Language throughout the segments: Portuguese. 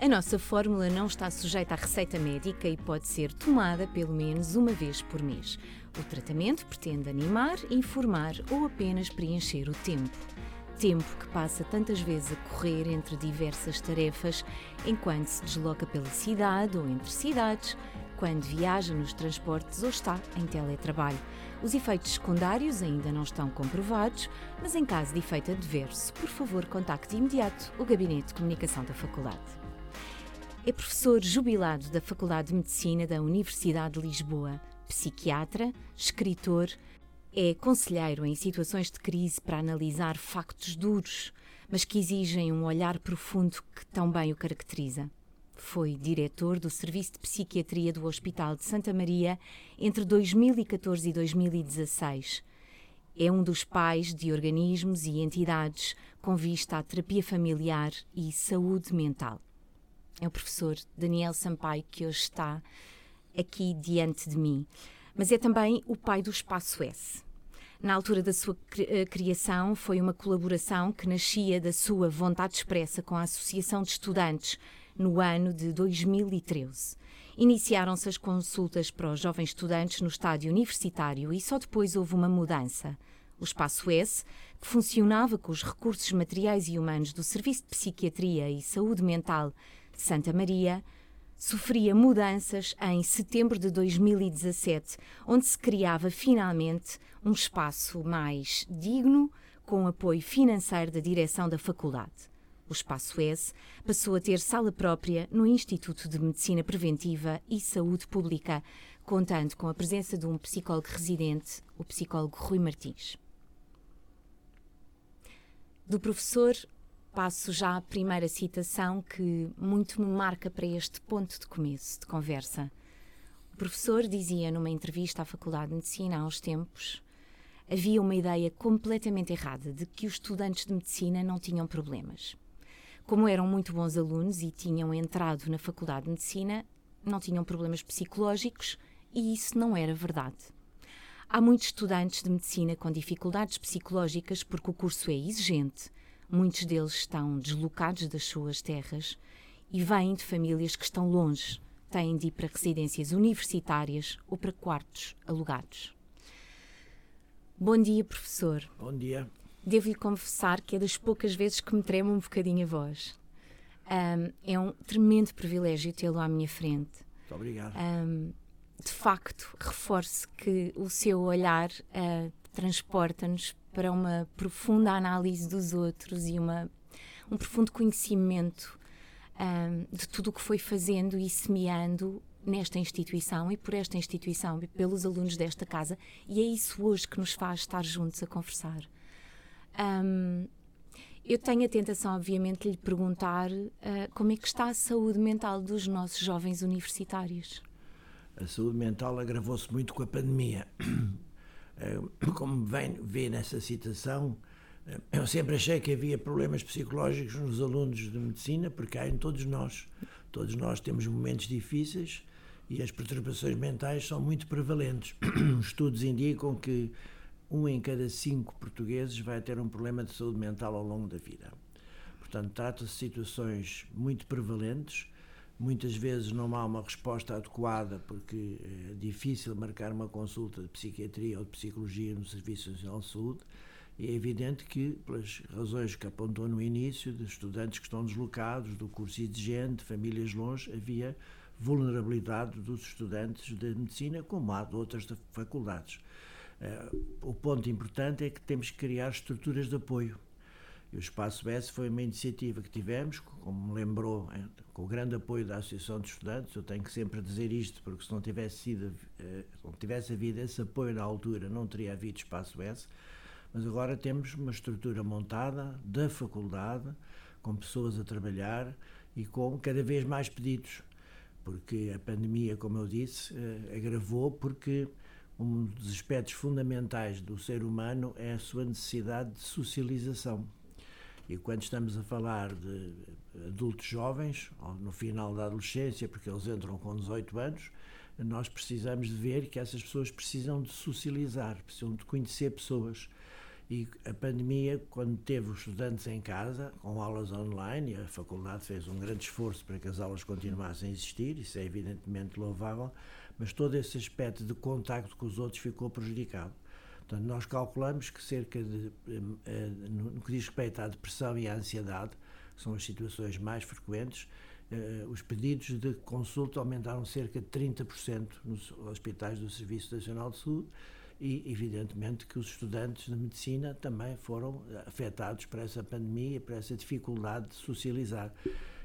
A nossa fórmula não está sujeita à receita médica e pode ser tomada pelo menos uma vez por mês. O tratamento pretende animar, informar ou apenas preencher o tempo. Tempo que passa tantas vezes a correr entre diversas tarefas, enquanto se desloca pela cidade ou entre cidades, quando viaja nos transportes ou está em teletrabalho. Os efeitos secundários ainda não estão comprovados, mas em caso de efeito adverso, por favor, contacte imediato o Gabinete de Comunicação da Faculdade. É professor jubilado da Faculdade de Medicina da Universidade de Lisboa, psiquiatra, escritor, é conselheiro em situações de crise para analisar factos duros, mas que exigem um olhar profundo que tão bem o caracteriza. Foi diretor do Serviço de Psiquiatria do Hospital de Santa Maria entre 2014 e 2016. É um dos pais de organismos e entidades com vista à terapia familiar e saúde mental. É o professor Daniel Sampaio que hoje está aqui diante de mim, mas é também o pai do Espaço S. Na altura da sua eh, criação, foi uma colaboração que nascia da sua vontade expressa com a Associação de Estudantes no ano de 2013. Iniciaram-se as consultas para os jovens estudantes no estádio universitário e só depois houve uma mudança. O Espaço S, que funcionava com os recursos materiais e humanos do Serviço de Psiquiatria e Saúde Mental de Santa Maria, sofria mudanças em setembro de 2017, onde se criava finalmente um espaço mais digno, com apoio financeiro da direção da faculdade. O Espaço S passou a ter sala própria no Instituto de Medicina Preventiva e Saúde Pública, contando com a presença de um psicólogo residente, o psicólogo Rui Martins. Do professor, passo já à primeira citação que muito me marca para este ponto de começo de conversa. O professor dizia numa entrevista à Faculdade de Medicina há uns tempos havia uma ideia completamente errada de que os estudantes de medicina não tinham problemas. Como eram muito bons alunos e tinham entrado na Faculdade de Medicina, não tinham problemas psicológicos e isso não era verdade. Há muitos estudantes de medicina com dificuldades psicológicas porque o curso é exigente, muitos deles estão deslocados das suas terras e vêm de famílias que estão longe, têm de ir para residências universitárias ou para quartos alugados. Bom dia, professor. Bom dia devo-lhe confessar que é das poucas vezes que me trema um bocadinho a voz. Um, é um tremendo privilégio tê-lo à minha frente. Muito obrigado. Um, de facto, reforço que o seu olhar uh, transporta-nos para uma profunda análise dos outros e uma, um profundo conhecimento um, de tudo o que foi fazendo e semeando nesta instituição e por esta instituição e pelos alunos desta casa. E é isso hoje que nos faz estar juntos a conversar. Um, eu tenho a tentação, obviamente, de lhe perguntar uh, como é que está a saúde mental dos nossos jovens universitários. A saúde mental agravou-se muito com a pandemia. Eh, como vem, vê nessa citação, eh, eu sempre achei que havia problemas psicológicos nos alunos de medicina, porque há em todos nós. Todos nós temos momentos difíceis e as perturbações mentais são muito prevalentes. Estudos indicam que um em cada cinco portugueses vai ter um problema de saúde mental ao longo da vida. Portanto, trata-se de situações muito prevalentes. Muitas vezes não há uma resposta adequada porque é difícil marcar uma consulta de psiquiatria ou de psicologia no Serviço Nacional de Saúde. E é evidente que, pelas razões que apontou no início, de estudantes que estão deslocados, do curso exigente, famílias longe, havia vulnerabilidade dos estudantes de medicina, como há de outras faculdades. Eh, o ponto importante é que temos que criar estruturas de apoio. E o Espaço S foi uma iniciativa que tivemos, como me lembrou, eh, com o grande apoio da Associação de Estudantes. Eu tenho que sempre dizer isto, porque se não tivesse, sido, eh, não tivesse havido esse apoio na altura, não teria havido Espaço S. Mas agora temos uma estrutura montada da faculdade, com pessoas a trabalhar e com cada vez mais pedidos. Porque a pandemia, como eu disse, agravou, porque um dos aspectos fundamentais do ser humano é a sua necessidade de socialização. E quando estamos a falar de adultos jovens, no final da adolescência, porque eles entram com 18 anos, nós precisamos de ver que essas pessoas precisam de socializar, precisam de conhecer pessoas. E a pandemia, quando teve os estudantes em casa, com aulas online, e a faculdade fez um grande esforço para que as aulas continuassem a existir, isso é evidentemente louvável, mas todo esse aspecto de contacto com os outros ficou prejudicado. Portanto, nós calculamos que cerca de, eh, eh, no que diz respeito à depressão e à ansiedade, que são as situações mais frequentes, eh, os pedidos de consulta aumentaram cerca de 30% nos hospitais do Serviço Nacional de Saúde e, evidentemente, que os estudantes de medicina também foram afetados por essa pandemia, por essa dificuldade de socializar.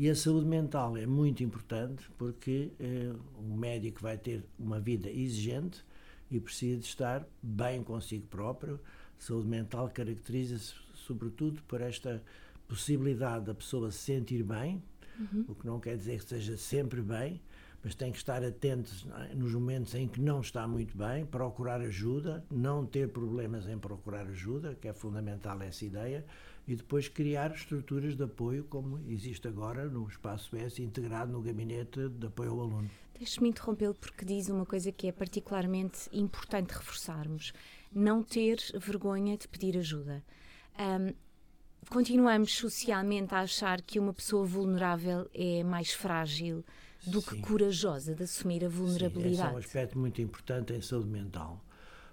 E a saúde mental é muito importante porque eh, um médico vai ter uma vida exigente e precisa de estar bem consigo próprio. A saúde mental caracteriza-se, sobretudo, por esta possibilidade da pessoa se sentir bem, uhum. o que não quer dizer que esteja sempre bem, mas tem que estar atento é? nos momentos em que não está muito bem, procurar ajuda, não ter problemas em procurar ajuda, que é fundamental essa ideia, e depois criar estruturas de apoio, como existe agora no Espaço S, integrado no Gabinete de Apoio ao Aluno. Deixe-me interrompê-lo porque diz uma coisa que é particularmente importante reforçarmos: não ter vergonha de pedir ajuda. Um, continuamos socialmente a achar que uma pessoa vulnerável é mais frágil do que Sim. corajosa de assumir a vulnerabilidade. Sim, esse é um aspecto muito importante em saúde mental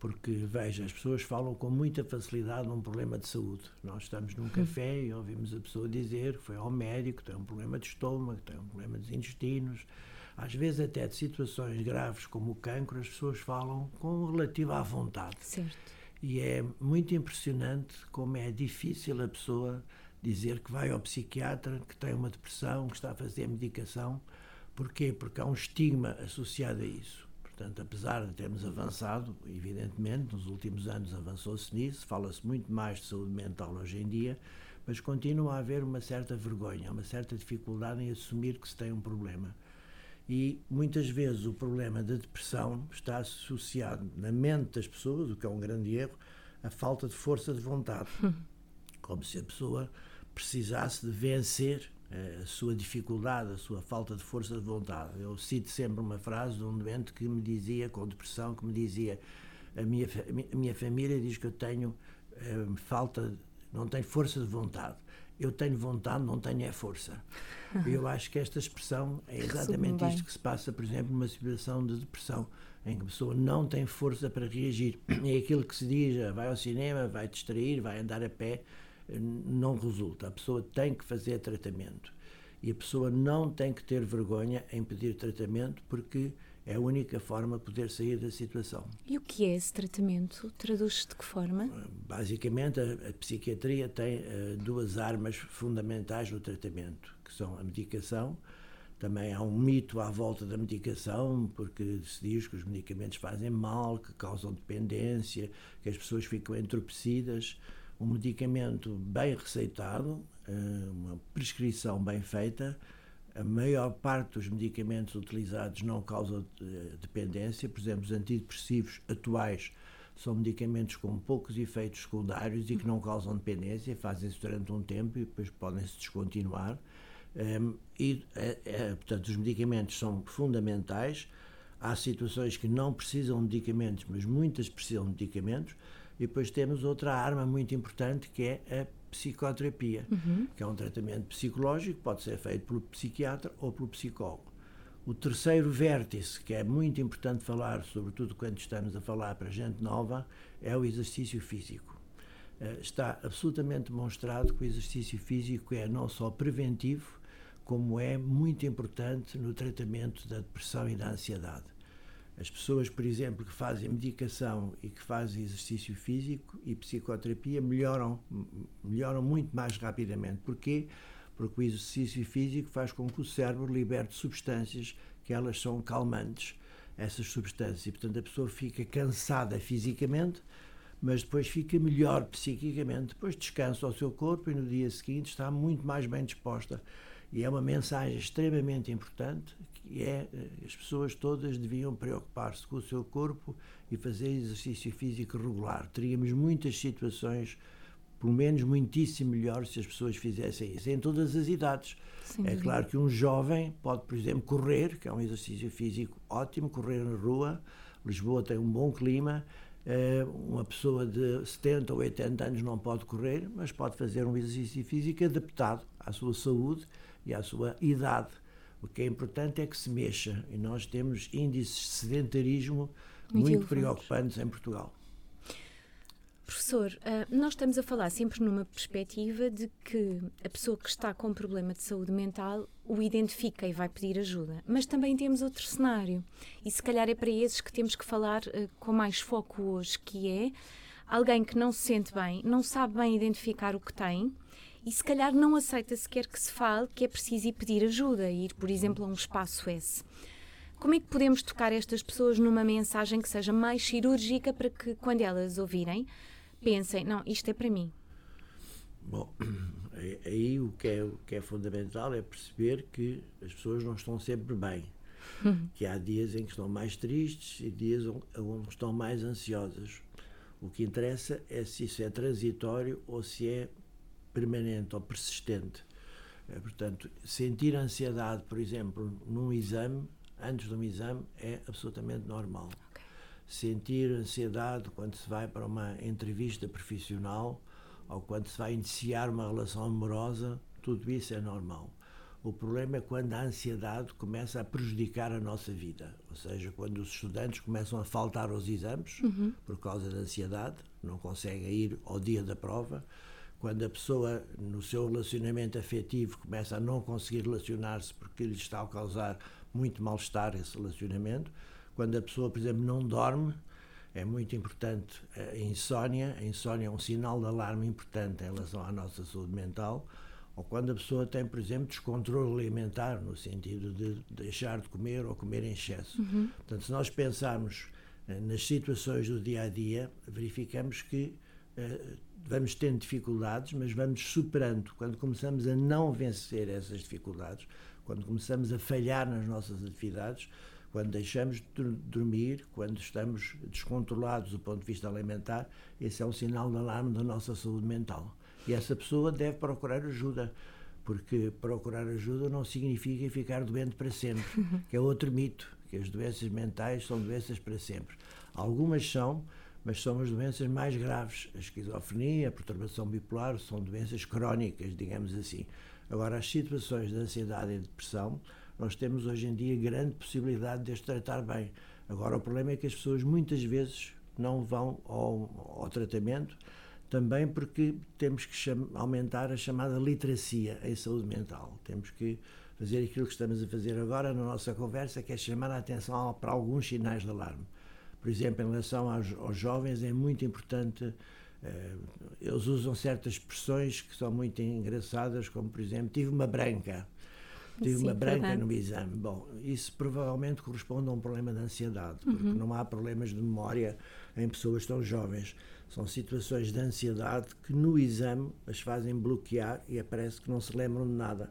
porque veja, as pessoas falam com muita facilidade num problema de saúde. Nós estamos num café e ouvimos a pessoa dizer que foi ao médico, tem um problema de estômago, tem um problema dos intestinos. Às vezes até de situações graves como o cancro, as pessoas falam com relativa à vontade. Certo. E é muito impressionante como é difícil a pessoa dizer que vai ao psiquiatra, que tem uma depressão, que está a fazer medicação. Porquê? Porque há um estigma associado a isso. Portanto, apesar de termos avançado, evidentemente, nos últimos anos avançou-se nisso, fala-se muito mais de saúde mental hoje em dia, mas continua a haver uma certa vergonha, uma certa dificuldade em assumir que se tem um problema. E muitas vezes o problema da depressão está associado na mente das pessoas, o que é um grande erro, à falta de força de vontade. Como se a pessoa precisasse de vencer a sua dificuldade, a sua falta de força de vontade. Eu cito sempre uma frase de um doente que me dizia, com depressão, que me dizia: a minha, a minha família diz que eu tenho eh, falta, não tenho força de vontade. Eu tenho vontade, não tenho é força. Eu acho que esta expressão é exatamente isto que se passa, por exemplo, numa situação de depressão, em que a pessoa não tem força para reagir. É aquilo que se diz: ah, vai ao cinema, vai distrair, vai andar a pé não resulta. A pessoa tem que fazer tratamento. E a pessoa não tem que ter vergonha em pedir tratamento porque é a única forma de poder sair da situação. E o que é esse tratamento? Traduz-se de que forma? Basicamente, a, a psiquiatria tem uh, duas armas fundamentais no tratamento, que são a medicação. Também há um mito à volta da medicação, porque se diz que os medicamentos fazem mal, que causam dependência, que as pessoas ficam entorpecidas um medicamento bem receitado, eh, uma prescrição bem feita, a maior parte dos medicamentos utilizados não causam eh, dependência, por exemplo, os antidepressivos atuais são medicamentos com poucos efeitos secundários e que não causam dependência, fazem-se durante um tempo e depois podem-se descontinuar. Um, ehm, e, é, é, portanto, os medicamentos são fundamentais. Há situações que não precisam de medicamentos, mas muitas precisam de medicamentos. E depois temos outra arma muito importante que é a psicoterapia, uhum. que é um tratamento psicológico, pode ser feito pelo psiquiatra ou pelo psicólogo. O terceiro vértice, que é muito importante falar, sobretudo quando estamos a falar para gente nova, é o exercício físico. Eh, está absolutamente demonstrado que o exercício físico é não só preventivo, como é muito importante no tratamento da depressão e da ansiedade. As pessoas, por exemplo, que fazem medicação e que fazem exercício físico e psicoterapia melhoram, melhoram muito mais rapidamente. Porquê? Porque o exercício físico faz com que o cérebro liberte substâncias que elas são calmantes, essas substâncias. E, portanto, a pessoa fica cansada fisicamente, mas depois fica melhor psiquicamente. Depois descansa o seu corpo e no dia seguinte está muito mais bem disposta. E é uma mensagem extremamente importante que é eh, as pessoas todas deviam preocupar-se com o seu corpo e fazer exercício físico regular. Teríamos muitas situações, pelo menos muitíssimo melhores, se as pessoas fizessem isso, em todas as idades. é claro que um jovem pode, por exemplo, correr, que é um exercício físico ótimo, correr na rua. Lisboa tem um bom clima. uma pessoa de 70 ou 80 anos não pode correr, mas pode fazer um exercício físico adaptado à sua saúde e à sua idade. O que é importante é que se mexa e nós temos índices de sedentarismo muito, muito preocupantes em Portugal. Professor, ah, nós estamos a falar sempre numa perspectiva de que a pessoa que está com um problema de saúde mental o identifica e vai pedir ajuda. Mas também temos outro cenário. E se calhar é para esses que temos que falar ah, com mais foco hoje, que é alguém que não se sente bem, não sabe bem identificar o que tem e se calhar não aceita sequer que se fale que é preciso ir pedir ajuda, ir, por exemplo, a um espaço S. Como é que podemos tocar estas pessoas numa mensagem que seja mais cirúrgica para que, quando elas ouvirem, pensem, não, isto é para mim. Bom, aí o que, é, o que é fundamental é perceber que as pessoas não estão sempre bem. que há dias em que estão mais tristes e dias onde estão mais ansiosas. O que interessa é se isso é transitório ou se é permanente ou persistente. É, portanto, sentir ansiedade, por exemplo, num exame, antes de um exame, é absolutamente normal sentir ansiedade quando se vai para uma entrevista profissional ou quando se vai iniciar uma relação amorosa, tudo isso é normal. O problema é quando a ansiedade começa a prejudicar a nossa vida, ou seja, quando os estudantes começam a faltar aos exames uhum. por causa da ansiedade, não conseguem ir ao dia da prova, quando a pessoa no seu relacionamento afetivo começa a não conseguir relacionar-se porque lhe está a causar muito mal-estar esse relacionamento, quando a pessoa, por exemplo, não dorme, é muito importante a insónia. A insónia é um sinal de alarme importante em relação à nossa saúde mental. Ou quando a pessoa tem, por exemplo, descontrole alimentar, no sentido de deixar de comer ou comer em excesso. Uhum. Portanto, se nós pensarmos eh, nas situações do dia a dia, verificamos que vamos tendo dificuldades, mas vamos superando. Quando começamos a não vencer essas dificuldades, quando começamos a falhar nas nossas atividades, quando deixamos de dormir, quando estamos descontrolados do ponto de vista alimentar, esse é um sinal de alarme da nossa saúde mental. E essa pessoa deve procurar ajuda, porque procurar ajuda não significa ficar doente para sempre, que é outro mito, que as doenças mentais são doenças para sempre. Algumas são, mas são as doenças mais graves. A esquizofrenia, a perturbação bipolar, são doenças crónicas, digamos assim. Agora, as situações de ansiedade e depressão nós temos hoje em dia grande possibilidade de as tratar bem. Agora, o problema é que as pessoas muitas vezes não vão ao, ao tratamento, também porque temos que aumentar a chamada literacia em saúde mental. Temos que fazer aquilo que estamos a fazer agora na nossa conversa, que é chamar a atenção para alguns sinais de alarme. Por exemplo, em relação aos, aos jovens, é muito importante. Eh, eles usam certas expressões que são muito engraçadas, como, por exemplo, tive uma branca tive Sim, uma branca verdade. no exame. Bom, isso provavelmente corresponde a um problema de ansiedade, porque uhum. não há problemas de memória em pessoas tão jovens. São situações de ansiedade que no exame as fazem bloquear e aparece que não se lembram de nada.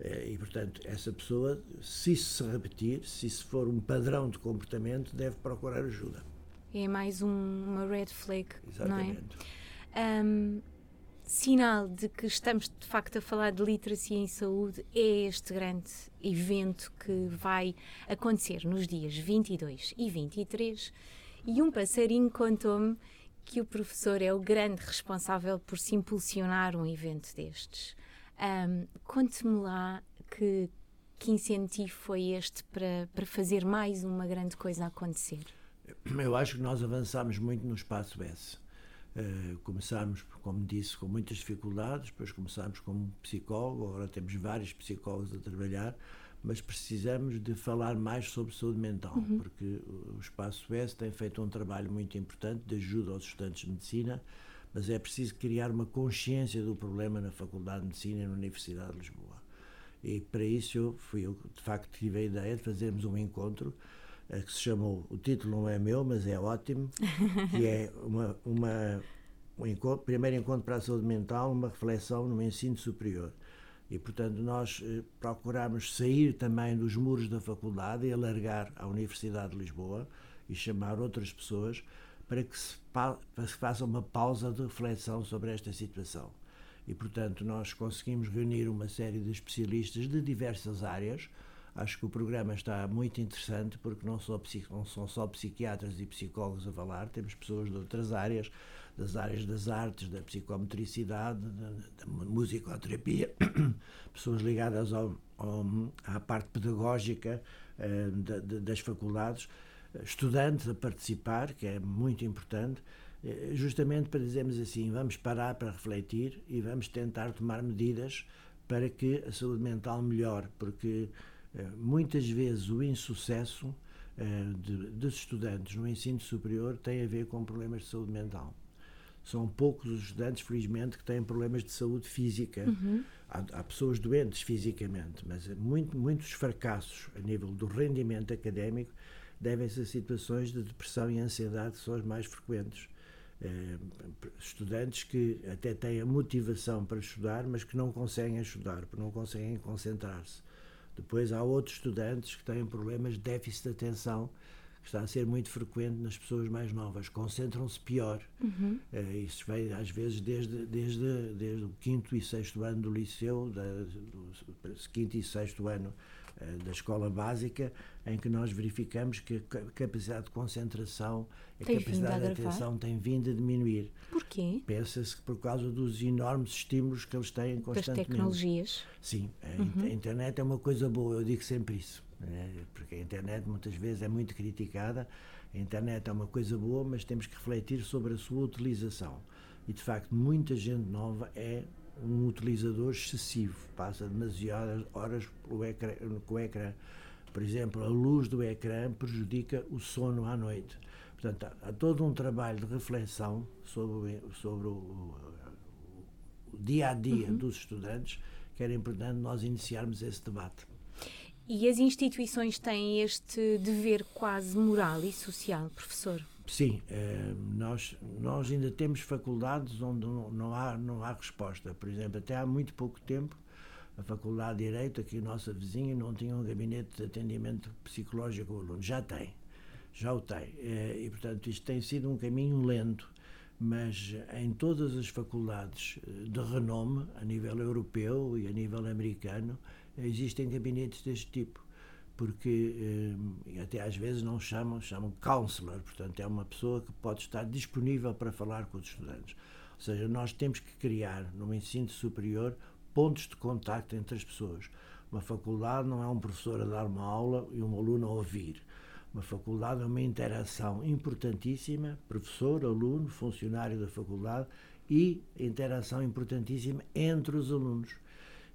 Eh, e, portanto, essa pessoa, se isso se repetir, se isso for um padrão de comportamento, deve procurar ajuda. É mais um, uma red flag, Exatamente. não é? Um, sinal de que estamos de facto a falar de literacia em saúde é este grande evento que vai acontecer nos dias 22 e 23. E um passarinho contou-me que o professor é o grande responsável por se impulsionar um evento destes. Um, Conte-me lá que, que incentivo foi este para, para fazer mais uma grande coisa acontecer. Eu acho que nós avançamos muito no espaço S. Uh, começámos, como disse, com muitas dificuldades, depois começámos como psicólogo, agora temos vários psicólogos a trabalhar, mas precisamos de falar mais sobre saúde mental, uhum. porque o Espaço S tem feito um trabalho muito importante de ajuda aos estudantes de medicina, mas é preciso criar uma consciência do problema na Faculdade de Medicina e na Universidade de Lisboa. E para isso eu fui eu, de facto, tive a ideia de fazermos um encontro eh, que se chamou, o título não é meu, mas é ótimo, que é uma, uma, um encontro, primeiro encontro para a saúde mental, uma reflexão no ensino superior. E, portanto, nós eh, procuramos sair também dos muros da faculdade e alargar a Universidade de Lisboa e chamar outras pessoas para que se, para que se faça uma pausa de reflexão sobre esta situação. E, portanto, nós conseguimos reunir uma série de especialistas de diversas áreas, Acho que o programa está muito interessante porque não, não são só psiquiatras e psicólogos a falar, temos pessoas de outras áreas, das áreas das artes, da psicometricidade, da, da musicoterapia, pessoas ligadas ao, ao, à parte pedagógica uh, da, das faculdades, estudantes a participar, que é muito importante, eh, justamente para dizermos assim, vamos parar para refletir e vamos tentar tomar medidas para que a saúde mental melhore, porque eh, muitas vezes o insucesso eh, de, dos estudantes no ensino superior tem a ver com problemas de saúde mental. São poucos os estudantes, felizmente, que têm problemas de saúde física. Uhum. Há, há, pessoas doentes fisicamente, mas muito, muitos fracassos a nível do rendimento académico devem-se a situações de depressão e ansiedade que são as mais frequentes. Eh, estudantes que até têm a motivação para estudar, mas que não conseguem estudar, porque não conseguem concentrar-se. Depois há outros estudantes que têm problemas de déficit de atenção, que está a ser muito frequente nas pessoas mais novas. Concentram-se pior. Uhum. Uh, isso vem, às vezes, desde, desde, desde o quinto e sexto ano do liceu, da, do quinto e sexto ano da escola básica, em que nós verificamos que a capacidade de concentração, a tem capacidade de atenção tem vindo a diminuir. Porquê? Pensa-se que por causa dos enormes estímulos que eles têm constantemente. Das tecnologias. Sim, a, uhum. a internet é uma coisa boa, eu digo sempre isso. Né? Porque a internet muitas vezes é muito criticada. A internet é uma coisa boa, mas temos que refletir sobre a sua utilização. E de facto, muita gente nova é um utilizador excessivo, passa demasiadas horas ecrã, com o ecrã. Por exemplo, a luz do ecrã prejudica o sono à noite. Portanto, há, há todo um trabalho de reflexão sobre, sobre o, o, o dia a dia uhum. dos estudantes que era importante nós iniciarmos esse debate. E as instituições têm este dever quase moral e social, professor? Sim, eh, nós, nós ainda temos faculdades onde não há, não há resposta. Por exemplo, até há muito pouco tempo, a Faculdade de Direito, aqui nossa vizinha, não tinha um gabinete de atendimento psicológico ao aluno. Já tem, já o tem. Eh, e, portanto, isto tem sido um caminho lento, mas em todas as faculdades eh, de renome, a nível europeu e a nível americano, existem gabinetes deste tipo porque eh, até às vezes não chamam, chamam counselor, portanto é uma pessoa que pode estar disponível para falar com os estudantes. Ou seja, nós temos que criar no ensino superior pontos de contacto entre as pessoas. Uma faculdade não é um professor a dar uma aula e um aluno a ouvir. Uma faculdade é uma interação importantíssima, professor, aluno, funcionário da faculdade e interação importantíssima entre os alunos.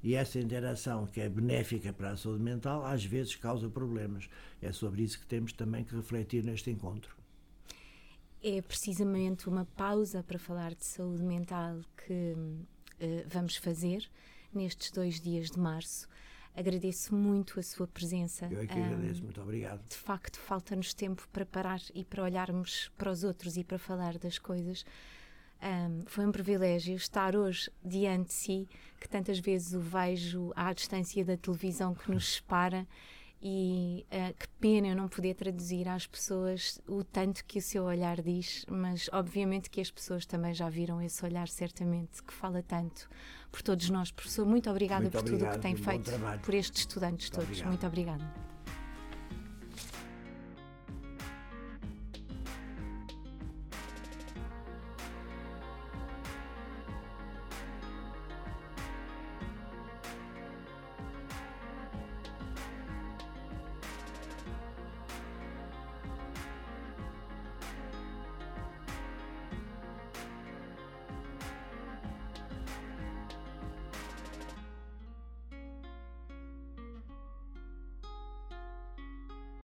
E essa interação, que é benéfica para a saúde mental, às vezes causa problemas. É sobre isso que temos também que refletir neste encontro. É precisamente uma pausa para falar de saúde mental que uh, vamos fazer nestes dois dias de março. Agradeço muito a sua presença. Eu é que agradeço, um, muito obrigado. De facto, falta-nos tempo para parar e para olharmos para os outros e para falar das coisas. Um, foi um privilégio estar hoje diante de si, que tantas vezes o vejo à distância da televisão que nos separa. E uh, que pena eu não poder traduzir às pessoas o tanto que o seu olhar diz, mas obviamente que as pessoas também já viram esse olhar, certamente, que fala tanto por todos nós. Professor, muito obrigada muito por obrigado, tudo o que tem feito, por estes estudantes muito todos. Obrigado. Muito obrigada.